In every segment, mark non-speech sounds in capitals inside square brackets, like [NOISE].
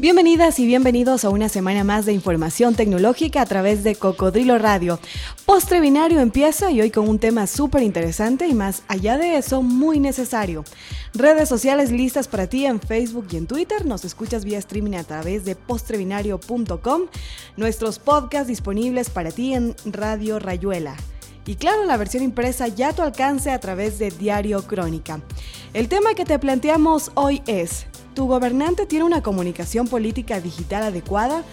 Bienvenidas y bienvenidos a una semana más de información tecnológica a través de Cocodrilo Radio. Postre binario empieza y hoy con un tema súper interesante y más allá de eso, muy necesario. Redes sociales listas para ti en Facebook y en Twitter. Nos escuchas vía streaming a través de postrebinario.com. Nuestros podcasts disponibles para ti en Radio Rayuela. Y claro, la versión impresa ya a tu alcance a través de Diario Crónica. El tema que te planteamos hoy es ¿Tu gobernante tiene una comunicación política digital adecuada?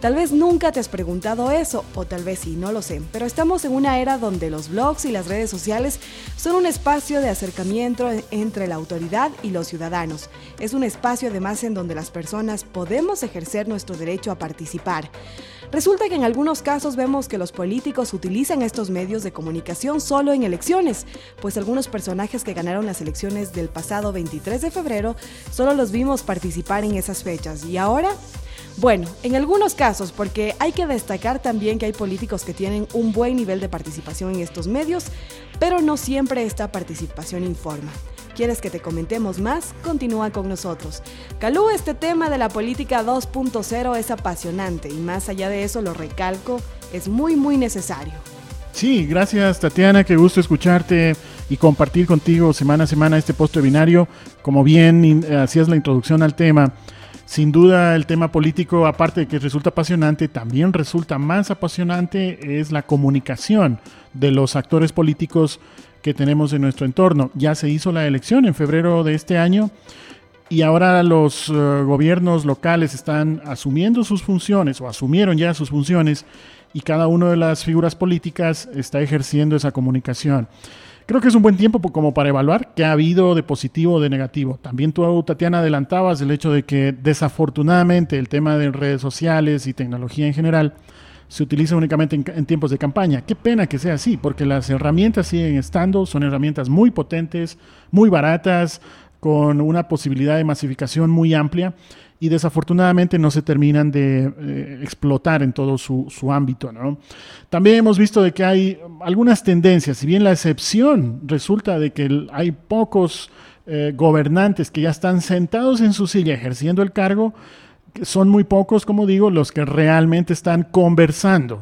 Tal vez nunca te has preguntado eso, o tal vez sí, no lo sé, pero estamos en una era donde los blogs y las redes sociales son un espacio de acercamiento entre la autoridad y los ciudadanos. Es un espacio además en donde las personas podemos ejercer nuestro derecho a participar. Resulta que en algunos casos vemos que los políticos utilizan estos medios de comunicación solo en elecciones, pues algunos personajes que ganaron las elecciones del pasado 23 de febrero solo los vimos participar en esas fechas. ¿Y ahora? Bueno, en algunos casos, porque hay que destacar también que hay políticos que tienen un buen nivel de participación en estos medios, pero no siempre esta participación informa. ¿Quieres que te comentemos más? Continúa con nosotros. Calú, este tema de la política 2.0 es apasionante y más allá de eso, lo recalco, es muy, muy necesario. Sí, gracias Tatiana, qué gusto escucharte y compartir contigo semana a semana este post binario. Como bien hacías la introducción al tema, sin duda el tema político, aparte de que resulta apasionante, también resulta más apasionante es la comunicación de los actores políticos que tenemos en nuestro entorno. Ya se hizo la elección en febrero de este año y ahora los eh, gobiernos locales están asumiendo sus funciones o asumieron ya sus funciones y cada una de las figuras políticas está ejerciendo esa comunicación. Creo que es un buen tiempo como para evaluar qué ha habido de positivo o de negativo. También tú, Tatiana, adelantabas el hecho de que desafortunadamente el tema de redes sociales y tecnología en general se utiliza únicamente en, tiempos de campaña. Qué pena que sea así, porque las herramientas siguen estando, son herramientas muy potentes, muy baratas, con una posibilidad de masificación muy amplia y desafortunadamente no se terminan de eh, explotar en todo su, ámbito. También hemos visto de que hay algunas tendencias, si bien la excepción resulta de que hay pocos eh, gobernantes que ya están sentados en su silla ejerciendo el cargo, son muy pocos, como digo, los que realmente están conversando.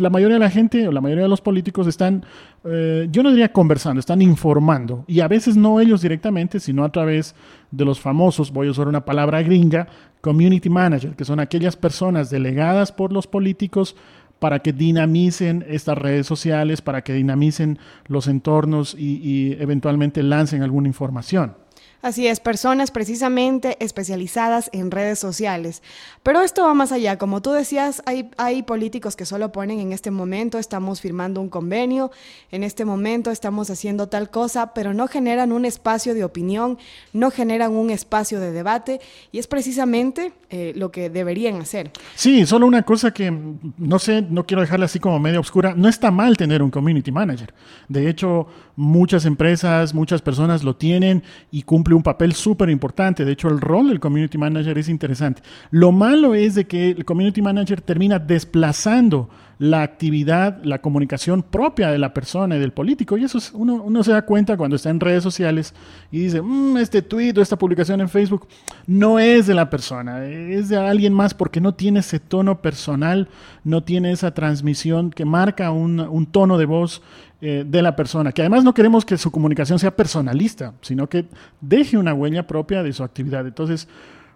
La mayoría de la gente o la mayoría de los políticos están, eh, yo no diría conversando, están informando. Y a veces no ellos directamente, sino a través de los famosos, voy a usar una palabra gringa, community manager, que son aquellas personas delegadas por los políticos para que dinamicen estas redes sociales, para que dinamicen los entornos y eventualmente lancen alguna información. Así es, personas precisamente especializadas en redes sociales. Pero esto va más allá. Como tú decías, hay, políticos que solo ponen en este momento estamos firmando un convenio, en este momento estamos haciendo tal cosa, pero no generan un espacio de opinión, no generan un espacio de debate y es precisamente eh, lo que deberían hacer. Sí, solo una cosa que no sé, no quiero dejarla así como medio oscura. No está mal tener un community manager. De hecho, muchas empresas, muchas personas lo tienen y cumplen un papel súper importante. De hecho, el rol del community manager es interesante. Lo malo es de que el community manager termina desplazando la actividad, la comunicación propia de la persona y del político. Y eso es, uno, uno se da cuenta cuando está en redes sociales y dice, mm, este tweet o esta publicación en Facebook no es de la persona, es de alguien más porque no tiene ese tono personal, no tiene esa transmisión que marca un, tono de voz eh, de la persona, que además no queremos que su comunicación sea personalista, sino que deje una huella propia de su actividad. Entonces,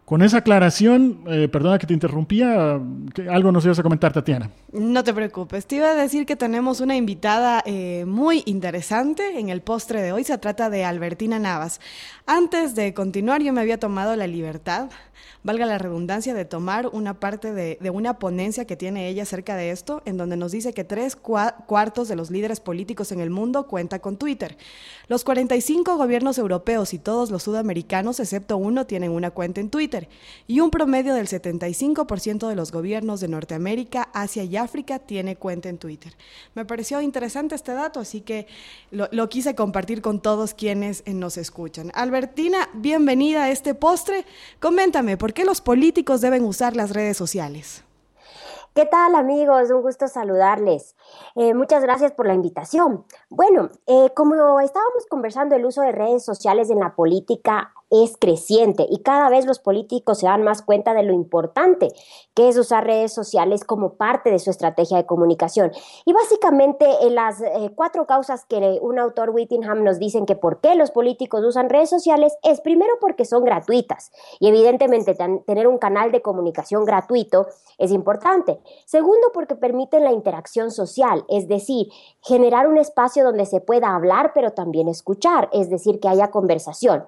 con esa aclaración, eh, perdona que te interrumpía, algo nos ibas a comentar, Tatiana. No te preocupes, te iba a decir que tenemos una invitada eh, muy interesante en el postre de hoy, se trata de Albertina Navas. Antes de continuar, yo me había tomado la libertad, valga la redundancia, de tomar una parte de, una ponencia que tiene ella acerca de esto, en donde nos dice que tres cuartos de los líderes políticos en el mundo cuenta con Twitter. Los 45 gobiernos europeos y todos los sudamericanos, excepto uno, tienen una cuenta en Twitter y un promedio del 75% de los gobiernos de Norteamérica, Asia y África tiene cuenta en Twitter. Me pareció interesante este dato, así que lo, quise compartir con todos quienes nos escuchan. Albertina, bienvenida a este postre. Coméntame, ¿por qué los políticos deben usar las redes sociales? ¿Qué tal amigos? Un gusto saludarles. Eh, muchas gracias por la invitación. Bueno, eh, como estábamos conversando, el uso de redes sociales en la política es creciente y cada vez los políticos se dan más cuenta de lo importante que es usar redes sociales como parte de su estrategia de comunicación. Y básicamente en las eh, cuatro causas que un autor Whittingham nos dicen que por qué los políticos usan redes sociales es primero porque son gratuitas y evidentemente tener un canal de comunicación gratuito es importante. Segundo porque permiten la interacción social, es decir, generar un espacio donde se pueda hablar pero también escuchar, es decir, que haya conversación.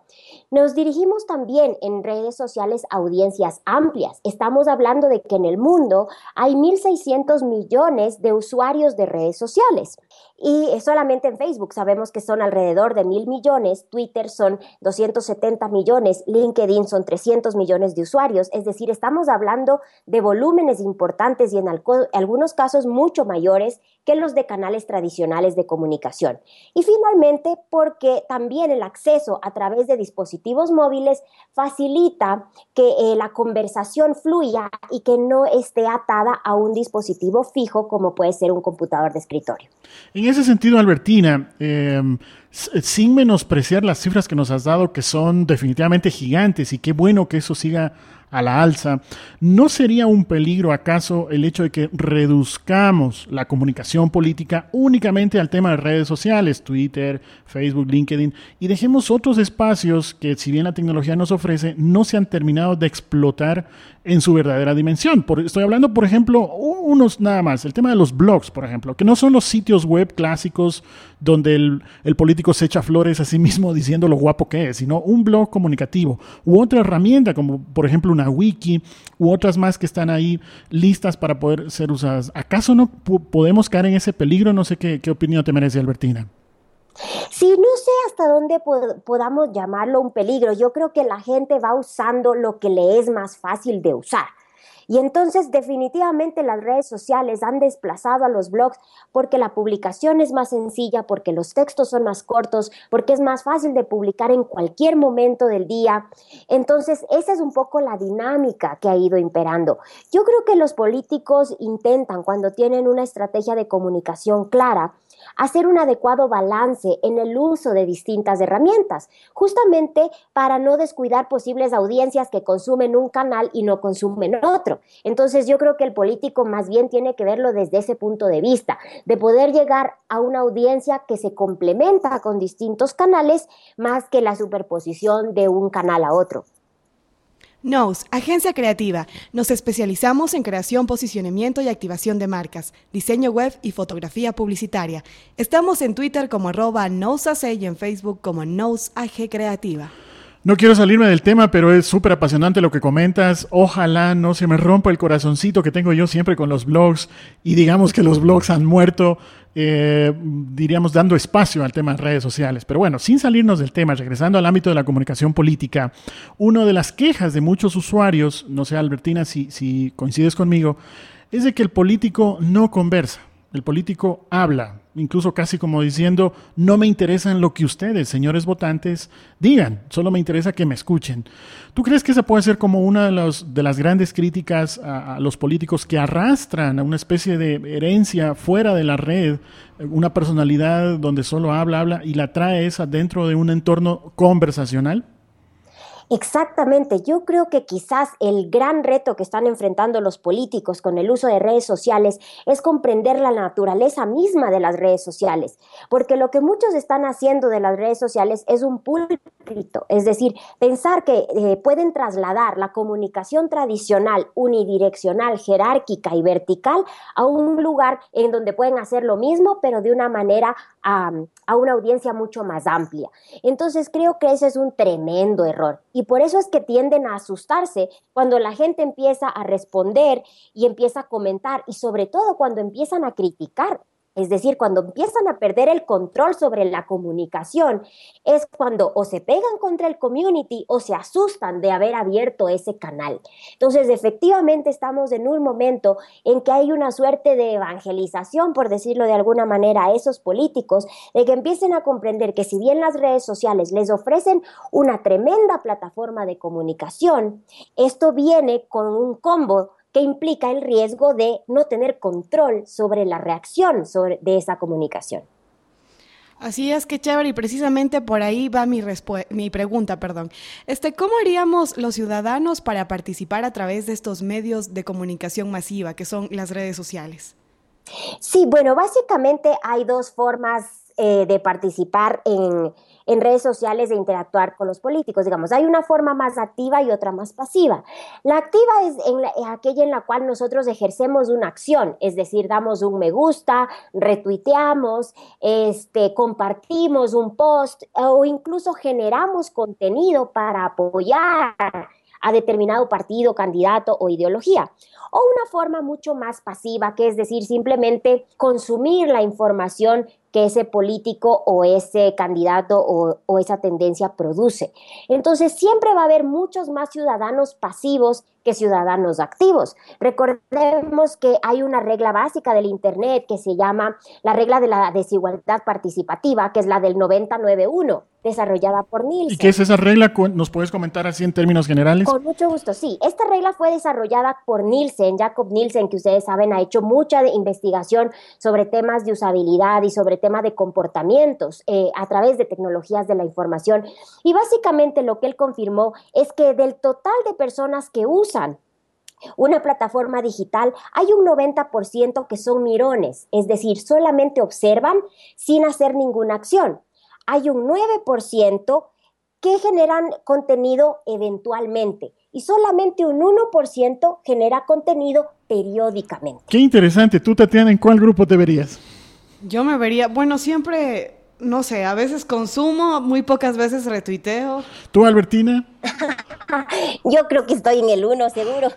Nos dirigimos también en redes sociales a audiencias amplias. Estamos hablando de que en el mundo hay 1.600 millones de usuarios de redes sociales. Y solamente en Facebook sabemos que son alrededor de mil millones, Twitter son 270 millones, LinkedIn son 300 millones de usuarios. Es decir, estamos hablando de volúmenes importantes y en algunos casos mucho mayores que los de canales tradicionales de comunicación. Y finalmente, porque también el acceso a través de dispositivos móviles facilita que eh, la conversación fluya y que no esté atada a un dispositivo fijo como puede ser un computador de escritorio. En ese sentido, Albertina, em, sin menospreciar las cifras que nos has dado, que son definitivamente gigantes, y qué bueno que eso siga a la alza, ¿no sería un peligro acaso el hecho de que reduzcamos la comunicación política únicamente al tema de redes sociales, Twitter, Facebook, LinkedIn, y dejemos otros espacios que si bien la tecnología nos ofrece, no se han terminado de explotar en su verdadera dimensión? estoy hablando, por ejemplo, unos nada más, el tema de los blogs, por ejemplo, que no son los sitios web clásicos donde el, el político se echa flores a sí mismo diciendo lo guapo que es, sino un blog comunicativo u otra herramienta como por ejemplo una wiki u otras más que están ahí listas para poder ser usadas. ¿Acaso no podemos caer en ese peligro? No sé qué, qué opinión te merece, Albertina. Sí, no sé hasta dónde podamos llamarlo un peligro. Yo creo que la gente va usando lo que le es más fácil de usar. Y entonces definitivamente las redes sociales han desplazado a los blogs porque la publicación es más sencilla, porque los textos son más cortos, porque es más fácil de publicar en cualquier momento del día. Entonces esa es un poco la dinámica que ha ido imperando. Yo creo que los políticos intentan cuando tienen una estrategia de comunicación clara, hacer un adecuado balance en el uso de distintas herramientas, justamente para no descuidar posibles audiencias que consumen un canal y no consumen otro. Entonces yo creo que el político más bien tiene que verlo desde ese punto de vista, de poder llegar a una audiencia que se complementa con distintos canales más que la superposición de un canal a otro. Nose, agencia creativa. Nos especializamos en creación, posicionamiento y activación de marcas, diseño web y fotografía publicitaria. Estamos en Twitter como arroba y en Facebook como NoseAG Creativa. No quiero salirme del tema, pero es súper apasionante lo que comentas. Ojalá no se me rompa el corazoncito que tengo yo siempre con los blogs y digamos que los blogs han muerto, eh, diríamos, dando espacio al tema de redes sociales. Pero bueno, sin salirnos del tema, regresando al ámbito de la comunicación política, una de las quejas de muchos usuarios, no sé Albertina si, si coincides conmigo, es de que el político no conversa. El político habla, incluso casi como diciendo, no me interesa en lo que ustedes, señores votantes, digan, solo me interesa que me escuchen. ¿Tú crees que esa puede ser como una de, los, las grandes críticas a, los políticos que arrastran a una especie de herencia fuera de la red, una personalidad donde solo habla, habla y la trae esa dentro de un entorno conversacional? Exactamente, yo creo que quizás el gran reto que están enfrentando los políticos con el uso de redes sociales es comprender la naturaleza misma de las redes sociales, porque lo que muchos están haciendo de las redes sociales es un púlpito, es decir, pensar que eh, pueden trasladar la comunicación tradicional, unidireccional, jerárquica y vertical a un lugar en donde pueden hacer lo mismo, pero de una manera a una audiencia mucho más amplia. Entonces creo que ese es un tremendo error y por eso es que tienden a asustarse cuando la gente empieza a responder y empieza a comentar y sobre todo cuando empiezan a criticar es decir, cuando empiezan a perder el control sobre la comunicación, es cuando o se pegan contra el community o se asustan de haber abierto ese canal. Entonces, efectivamente, estamos en un momento en que hay una suerte de evangelización, por decirlo de alguna manera, a esos políticos, de que empiecen a comprender que si bien las redes sociales les ofrecen una tremenda plataforma de comunicación, esto viene con un combo que implica el riesgo de no tener control sobre la reacción de esa comunicación. Así es que chévere y precisamente por ahí va mi, mi pregunta, perdón. Este, ¿cómo haríamos los ciudadanos para participar a través de estos medios de comunicación masiva que son las redes sociales? Sí, bueno, básicamente hay dos formas eh, de participar en, en, redes sociales, de interactuar con los políticos. Digamos, hay una forma más activa y otra más pasiva. La activa es, en aquella en la cual nosotros ejercemos una acción, es decir, damos un me gusta, retuiteamos, este, compartimos un post o incluso generamos contenido para apoyar a determinado partido, candidato o ideología. O una forma mucho más pasiva, que es decir, simplemente consumir la información que ese político o ese candidato o, esa tendencia produce. Entonces siempre va a haber muchos más ciudadanos pasivos que ciudadanos activos. Recordemos que hay una regla básica del Internet que se llama la regla de la desigualdad participativa, que es la del 991 desarrollada por Nielsen. ¿Y qué es esa regla? ¿Nos puedes comentar así en términos generales? Con mucho gusto, sí. Esta regla fue desarrollada por Nielsen, Jacob Nielsen, que ustedes saben, ha hecho mucha investigación sobre temas de usabilidad y sobre temas de comportamientos eh, a través de tecnologías de la información. Y básicamente lo que él confirmó es que del total de personas que usan una plataforma digital, hay un 90% que son mirones, es decir, solamente observan sin hacer ninguna acción hay un 9% que generan contenido eventualmente y solamente un 1% genera contenido periódicamente. Qué interesante. Tú, Tatiana, ¿en cuál grupo te verías? Yo me vería, bueno, siempre, no sé, a veces consumo, muy pocas veces retuiteo. ¿Tú, Albertina? [LAUGHS] Yo creo que estoy en el uno, seguro.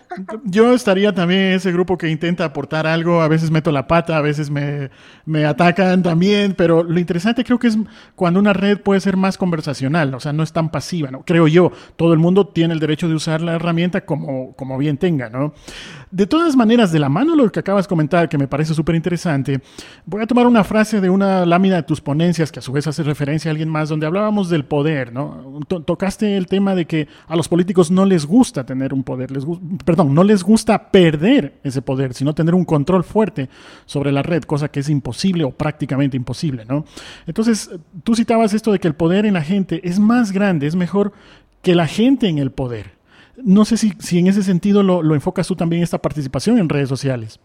Yo estaría también en ese grupo que intenta aportar algo, a veces meto la pata, a veces me, me, atacan también, pero lo interesante creo que es cuando una red puede ser más conversacional, o sea, no es tan pasiva, ¿no? Creo yo, todo el mundo tiene el derecho de usar la herramienta como, como bien tenga, ¿no? De todas maneras, de la mano lo que acabas de comentar, que me parece súper interesante, voy a tomar una frase de una lámina de tus ponencias, que a su vez hace referencia a alguien más, donde hablábamos del poder, ¿no? tocaste el tema de que a los políticos no les gusta tener un poder, les perdón, no les gusta perder ese poder, sino tener un control fuerte sobre la red, cosa que es imposible o prácticamente imposible, ¿no? Entonces, tú citabas esto de que el poder en la gente es más grande, es mejor que la gente en el poder. No sé si, si en ese sentido lo, lo enfocas tú también esta participación en redes sociales.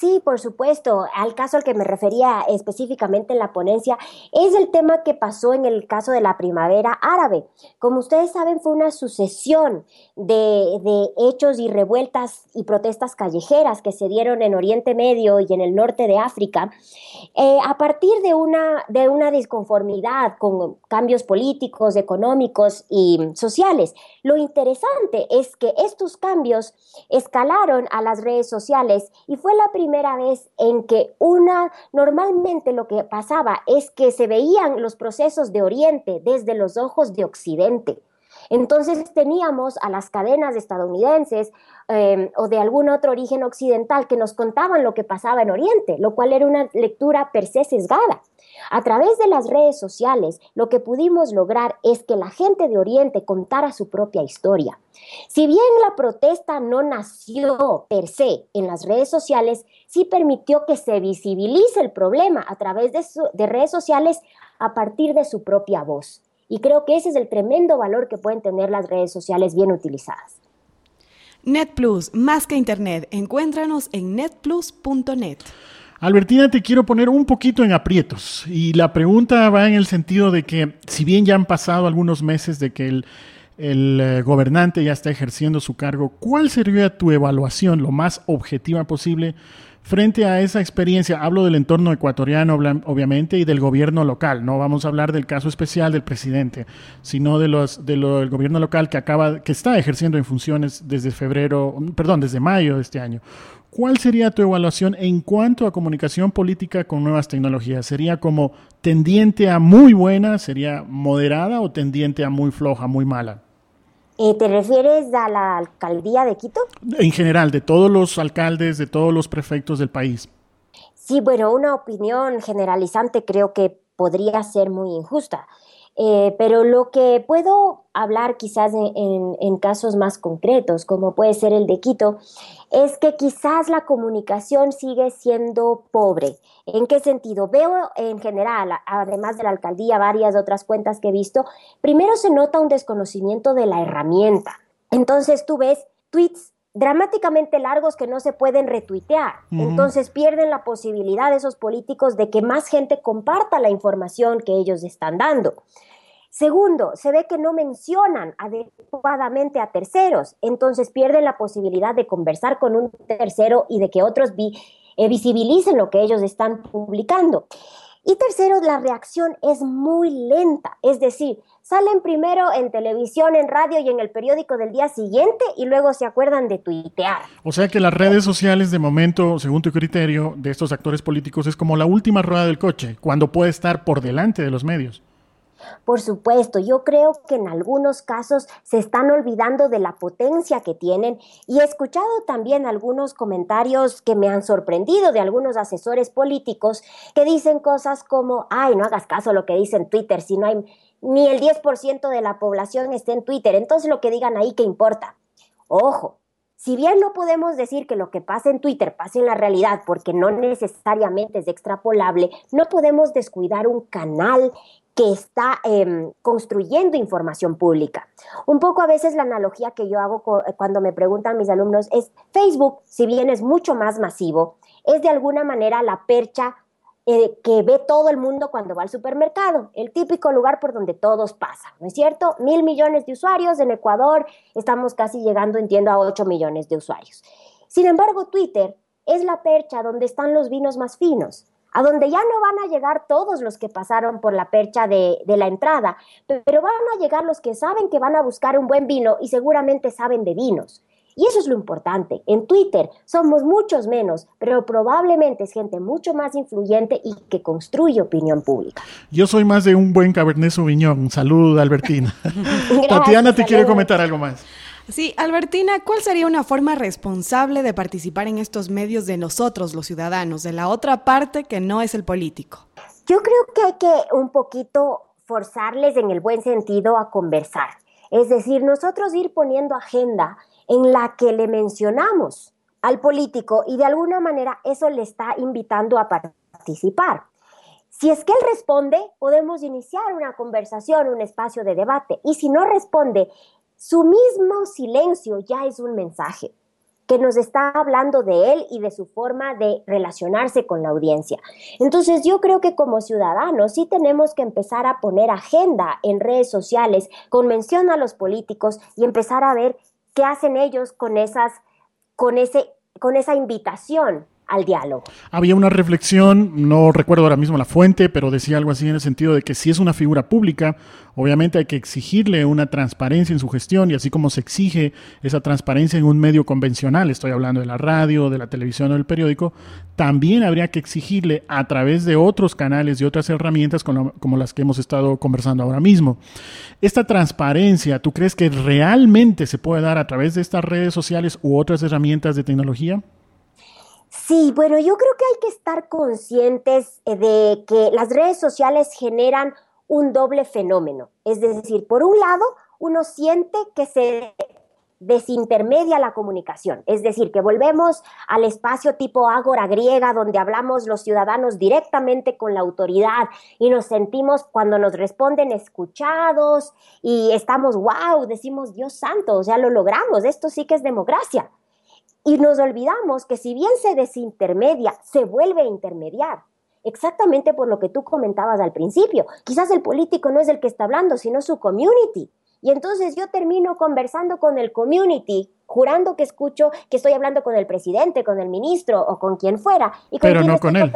Sí, por supuesto. Al caso al que me refería específicamente en la ponencia es el tema que pasó en el caso de la primavera árabe. Como ustedes saben, fue una sucesión de, hechos y revueltas y protestas callejeras que se dieron en Oriente Medio y en el norte de África eh, a partir de una, de una disconformidad con cambios políticos, económicos y sociales. Lo interesante es que estos cambios escalaron a las redes sociales y fue la primera vez en que una, normalmente lo que pasaba es que se veían los procesos de Oriente desde los ojos de Occidente. Entonces teníamos a las cadenas estadounidenses em, o de algún otro origen occidental que nos contaban lo que pasaba en Oriente, lo cual era una lectura per se sesgada. A través de las redes sociales, lo que pudimos lograr es que la gente de Oriente contara su propia historia. Si bien la protesta no nació per se en las redes sociales, sí permitió que se visibilice el problema a través de, de redes sociales a partir de su propia voz. Y creo que ese es el tremendo valor que pueden tener las redes sociales bien utilizadas. NetPlus, más que Internet, encuéntranos en netplus.net. Albertina, te quiero poner un poquito en aprietos y la pregunta va en el sentido de que si bien ya han pasado algunos meses de que el, eh, gobernante ya está ejerciendo su cargo, ¿cuál sería tu evaluación lo más objetiva posible Frente a esa experiencia, hablo del entorno ecuatoriano, obviamente, y del gobierno local. No vamos a hablar del caso especial del presidente, sino de los del gobierno local que acaba, que está ejerciendo en funciones desde febrero, perdón, desde mayo de este año. ¿Cuál sería tu evaluación en cuanto a comunicación política con nuevas tecnologías? ¿Sería como tendiente a muy buena, sería moderada o tendiente a muy floja, muy mala? Eh, ¿Te refieres a la alcaldía de Quito? En general, de todos los alcaldes, de todos los prefectos del país. Sí, bueno, una opinión generalizante creo que podría ser muy injusta. Eh, pero lo que puedo hablar quizás en, casos más concretos, como puede ser el de Quito, es que quizás la comunicación sigue siendo pobre. ¿En qué sentido? Veo en general, además de la alcaldía, varias otras cuentas que he visto, primero se nota un desconocimiento de la herramienta. Entonces tú ves tweets dramáticamente largos que no se pueden retuitear. Entonces pierden la posibilidad de esos políticos de que más gente comparta la información que ellos están dando. Segundo, se ve que no mencionan adecuadamente a terceros, entonces pierden la posibilidad de conversar con un tercero y de que otros eh, visibilicen lo que ellos están publicando. Y tercero, la reacción es muy lenta, es decir, salen primero en televisión, en radio y en el periódico del día siguiente y luego se acuerdan de tuitear. O sea que las redes sociales de momento, según tu criterio, de estos actores políticos es como la última rueda del coche, cuando puede estar por delante de los medios. Por supuesto, yo creo que en algunos casos se están olvidando de la potencia que tienen y he escuchado también algunos comentarios que me han sorprendido de algunos asesores políticos que dicen cosas como, ay, no hagas caso a lo que dice en Twitter, si no hay ni el 10% de la población está en Twitter, entonces lo que digan ahí, ¿qué importa? Ojo, si bien no podemos decir que lo que pasa en Twitter pase en la realidad, porque no necesariamente es extrapolable, no podemos descuidar un canal que está em, construyendo información pública. Un poco a veces la analogía que yo hago cuando me preguntan mis alumnos es Facebook, si bien es mucho más masivo, es de alguna manera la percha eh, que ve todo el mundo cuando va al supermercado, el típico lugar por donde todos pasan, ¿no es cierto? Mil millones de usuarios en Ecuador, estamos casi llegando, entiendo, a ocho millones de usuarios. Sin embargo, Twitter es la percha donde están los vinos más finos, a donde ya no van a llegar todos los que pasaron por la percha de, la entrada, pero van a llegar los que saben que van a buscar un buen vino y seguramente saben de vinos. Y eso es lo importante. En Twitter somos muchos menos, pero probablemente es gente mucho más influyente y que construye opinión pública. Yo soy más de un buen Cabernet Sauvignon. Salud, Albertina. [LAUGHS] [LAUGHS] Tatiana te quiere comentar algo más. Sí, Albertina, ¿cuál sería una forma responsable de participar en estos medios de nosotros, los ciudadanos, de la otra parte que no es el político? Yo creo que hay que un poquito forzarles en el buen sentido a conversar. Es decir, nosotros ir poniendo agenda en la que le mencionamos al político y de alguna manera eso le está invitando a participar. Si es que él responde, podemos iniciar una conversación, un espacio de debate. Y si no responde, su mismo silencio ya es un mensaje que nos está hablando de él y de su forma de relacionarse con la audiencia. Entonces yo creo que como ciudadanos sí tenemos que empezar a poner agenda en redes sociales con mención a los políticos y empezar a ver qué hacen ellos con esas con ese con esa invitación al diálogo. Había una reflexión, no recuerdo ahora mismo la fuente, pero decía algo así en el sentido de que si es una figura pública, obviamente hay que exigirle una transparencia en su gestión y así como se exige esa transparencia en un medio convencional, estoy hablando de la radio, de la televisión o del periódico, también habría que exigirle a través de otros canales y otras herramientas como, como las que hemos estado conversando ahora mismo. Esta transparencia, ¿tú crees que realmente se puede dar a través de estas redes sociales u otras herramientas de tecnología? Sí, bueno, yo creo que hay que estar conscientes eh, de que las redes sociales generan un doble fenómeno. Es decir, por un lado, uno siente que se desintermedia la comunicación, es decir, que volvemos al espacio tipo ágora griega donde hablamos los ciudadanos directamente con la autoridad y nos sentimos cuando nos responden escuchados y estamos, wow, decimos Dios santo, o sea, lo logramos, esto sí que es democracia. Y nos olvidamos que si bien se desintermedia, se vuelve a intermediar. Exactamente por lo que tú comentabas al principio. Quizás el político no es el que está hablando, sino su community. Y entonces yo termino conversando con el community, jurando que escucho que estoy hablando con el presidente, con el ministro o con quien fuera. Y Pero no con él.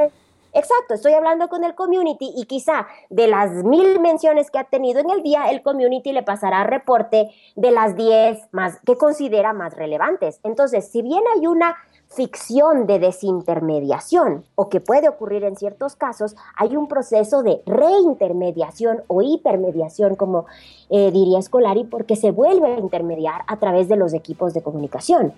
Exacto, estoy hablando con el community y quizá de las mil menciones que ha tenido en el día, el community le pasará reporte de las diez más que considera más relevantes. Entonces, si bien hay una ficción de desintermediación o que puede ocurrir en ciertos casos, hay un proceso de reintermediación o hipermediación, como eh, diría Scolari, porque se vuelve a intermediar a través de los equipos de comunicación.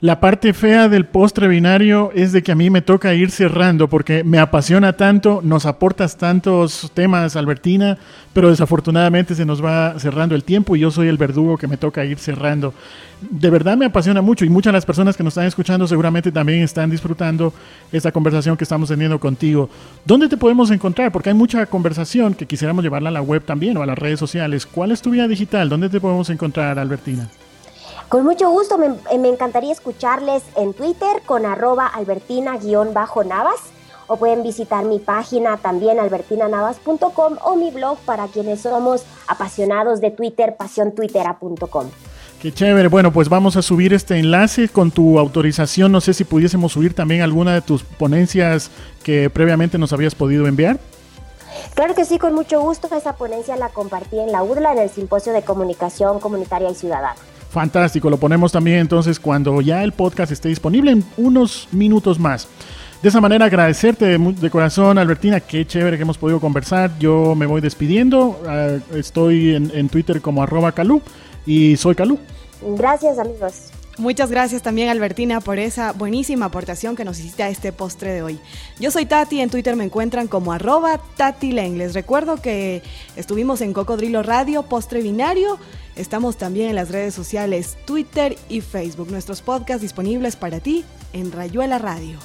La parte fea del postre binario es de que a mí me toca ir cerrando porque me apasiona tanto, nos aportas tantos temas, Albertina, pero desafortunadamente se nos va cerrando el tiempo y yo soy el verdugo que me toca ir cerrando. De verdad me apasiona mucho y muchas de las personas que nos están escuchando seguramente también están disfrutando esta conversación que estamos teniendo contigo. ¿Dónde te podemos encontrar? Porque hay mucha conversación que quisiéramos llevarla a la web también o a las redes sociales. ¿Cuál es tu vida digital? ¿Dónde te podemos encontrar, Albertina? Con mucho gusto, me, encantaría escucharles en Twitter con arroba albertina-navas o pueden visitar mi página también albertinanavas.com o mi blog para quienes somos apasionados de Twitter, pasiontwittera.com. Qué chévere. Bueno, pues vamos a subir este enlace con tu autorización. No sé si pudiésemos subir también alguna de tus ponencias que previamente nos habías podido enviar. Claro que sí, con mucho gusto. Esa ponencia la compartí en la UDLA en el Simposio de Comunicación Comunitaria y Ciudadana. Fantástico, lo ponemos también entonces cuando ya el podcast esté disponible en unos minutos más. De esa manera agradecerte de, corazón, Albertina, qué chévere que hemos podido conversar. Yo me voy despidiendo, ah, estoy en, en, Twitter como arroba Calú y soy Calú. Gracias amigos. Muchas gracias también Albertina por esa buenísima aportación que nos hiciste a este postre de hoy. Yo soy Tati, en Twitter me encuentran como arroba Tati Les recuerdo que estuvimos en Cocodrilo Radio, postre binario. Estamos también en las redes sociales Twitter y Facebook. Nuestros podcasts disponibles para ti en Rayuela Radio.